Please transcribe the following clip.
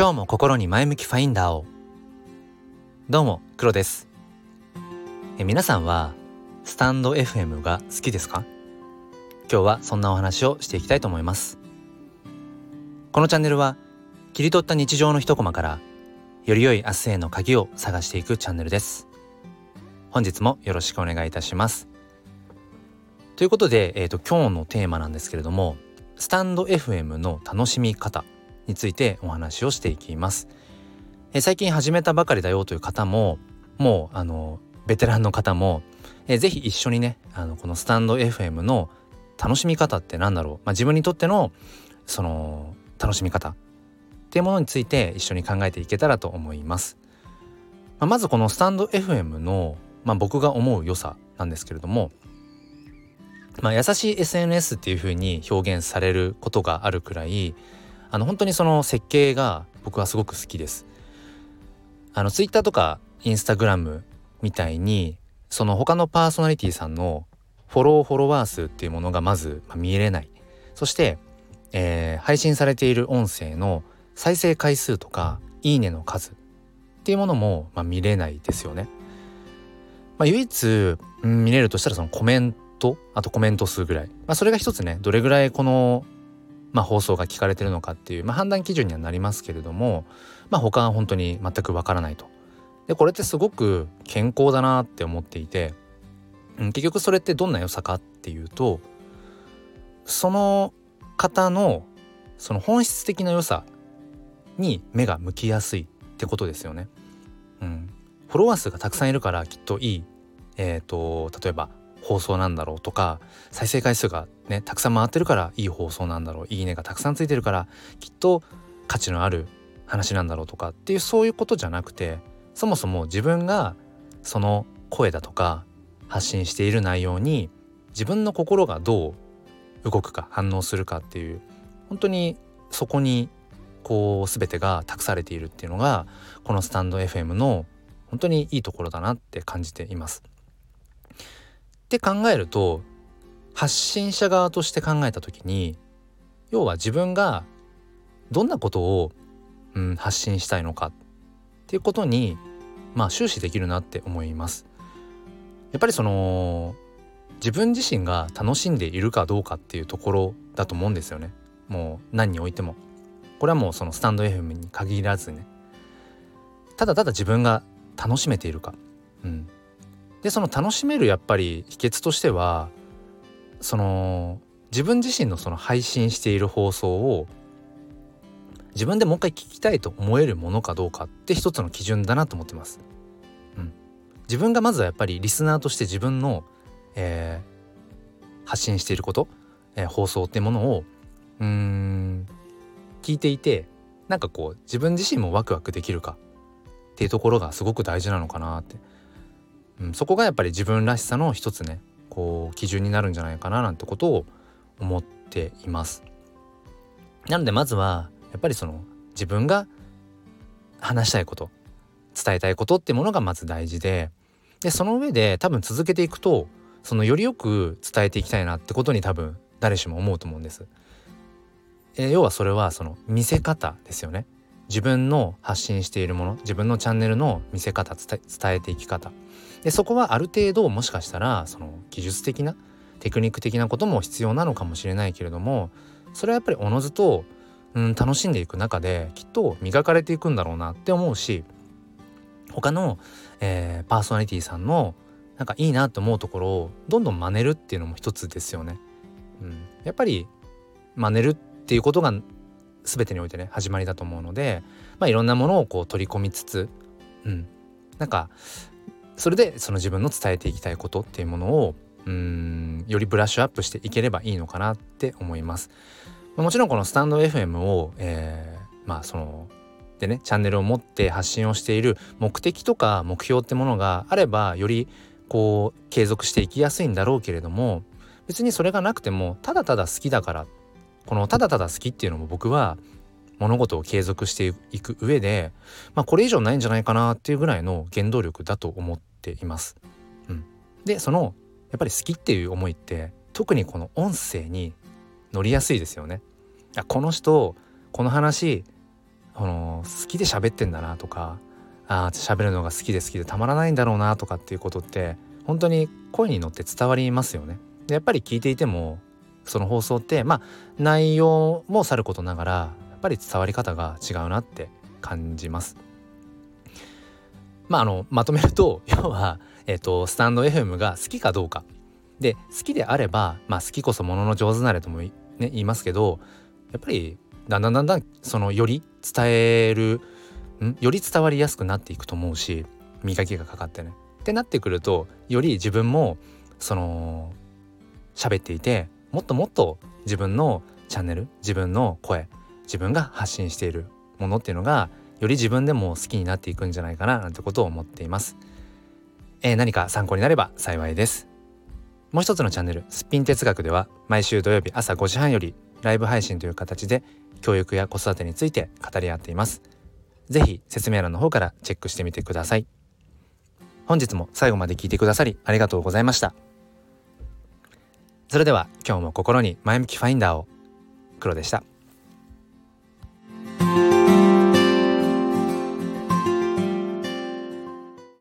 今日も心に前向きファインダーを。どうも黒です。え皆さんはスタンド FM が好きですか？今日はそんなお話をしていきたいと思います。このチャンネルは切り取った日常の一コマからより良い明日への鍵を探していくチャンネルです。本日もよろしくお願いいたします。ということで、えーと、今日のテーマなんですけれどもスタンド FM の楽しみ方。についてお話をしていきます。え最近始めたばかりだよという方ももうあのベテランの方もえぜひ一緒にねあのこのスタンド FM の楽しみ方って何だろう、まあ、自分にとってのその楽しみ方っていうものについて一緒に考えていけたらと思います。まあ、まずこのスタンド FM の、まあ、僕が思う良さなんですけれどもまあ、優しい SNS っていう風に表現されることがあるくらいあの本当にその設計が僕はすごく好きです。あの Twitter とか Instagram みたいにその他のパーソナリティさんのフォローフォロワー数っていうものがまず見れないそして、えー、配信されている音声の再生回数とかいいねの数っていうものも、まあ、見れないですよね。まあ、唯一、うん、見れるとしたらそのコメンとあとコメント数ぐらい、まあ、それが一つねどれぐらいこの、まあ、放送が聞かれてるのかっていう、まあ、判断基準にはなりますけれども、まあ、他は本当に全くわからないと。でこれってすごく健康だなって思っていて、うん、結局それってどんな良さかっていうとその方のその本質的な良さに目が向きやすいってことですよね。うん、フォロワー数がたくさんいるからきっといい、えーと例えば放送なんだろうとか再生回数がねたくさん回ってるからいい放送なんだろういいねがたくさんついてるからきっと価値のある話なんだろうとかっていうそういうことじゃなくてそもそも自分がその声だとか発信している内容に自分の心がどう動くか反応するかっていう本当にそこにこう全てが託されているっていうのがこのスタンド FM の本当にいいところだなって感じています。って考えると発信者側として考えた時に要は自分がどんなことを、うん、発信したいのかっていうことにまあ終始できるなって思います。やっぱりその自分自身が楽しんでいるかどうかっていうところだと思うんですよね。もう何においても。これはもうそのスタンド FM に限らずね。ただただ自分が楽しめているか。うん。でその楽しめるやっぱり秘訣としてはその自分自身のその配信している放送を自分でもう一回聞きたいと思えるものかどうかって一つの基準だなと思ってます。うん、自分がまずはやっぱりリスナーとして自分の、えー、発信していること、えー、放送ってものをうん聞いていてなんかこう自分自身もワクワクできるかっていうところがすごく大事なのかなってうん、そこがやっぱり自分らしさの一つねこう基準になるんじゃないかななんてことを思っています。なのでまずはやっぱりその自分が話したいこと伝えたいことってものがまず大事ででその上で多分続けていくとそのよりよく伝えていきたいなってことに多分誰しも思うと思うんです。え、要はそれはその見せ方ですよね。自分の発信しているもの自分のチャンネルの見せ方伝えていき方でそこはある程度もしかしたらその技術的なテクニック的なことも必要なのかもしれないけれどもそれはやっぱりおのずと、うん、楽しんでいく中できっと磨かれていくんだろうなって思うし他の、えー、パーソナリティさんのなんかいいなと思うところをどんどん真似るっていうのも一つですよね。うん、やっぱり真似るっていうことが全てにおいてね始まりだと思うので、まあ、いろんなものをこう取り込みつつ、うん、なんかそれでその自分の伝えていきたいことっていうものをうんよりブラッシュアップしていければいいのかなって思います。もちろんこのスタンド FM を、えー、まあそのでねチャンネルを持って発信をしている目的とか目標ってものがあればよりこう継続していきやすいんだろうけれども別にそれがなくてもただただ好きだからこのただただ好きっていうのも僕は物事を継続していく上で、まあ、これ以上ないんじゃないかなっていうぐらいの原動力だと思っています。うん、でそのやっぱり好きっていう思いって特にこの音声に乗りやすいですよね。この人この話この好きで喋ってんだなとかあ喋るのが好きで好きでたまらないんだろうなとかっていうことって本当に声に乗って伝わりますよね。でやっぱり聞いていてもその放送ってまあ内容もさることながらやっぱり伝わり方が違うなって感じます。まああのまとめると 要は、えーと、スタンド FM が好きかどうかで好きであれば、まあ、好きこそものの上手なれとも、ね、言いますけどやっぱりだんだんだんだんそのより伝えるん？より伝わりやすくなっていくと思うし磨きがかかってね。ってなってくるとより自分もその喋っていてもっともっと自分のチャンネル自分の声自分が発信しているものっていうのがより自分でも好きになっていくんじゃないかななんてことを思っています。えー、何か参考になれば幸いです。もう一つのチャンネル「すっぴん哲学」では毎週土曜日朝5時半よりライブ配信という形で教育や子育てについて語り合っています。ぜひ説明欄の方からチェックしてみてください。本日も最後まで聞いてくださりありがとうございました。それでは今日も心に前向きファインダーを黒でした。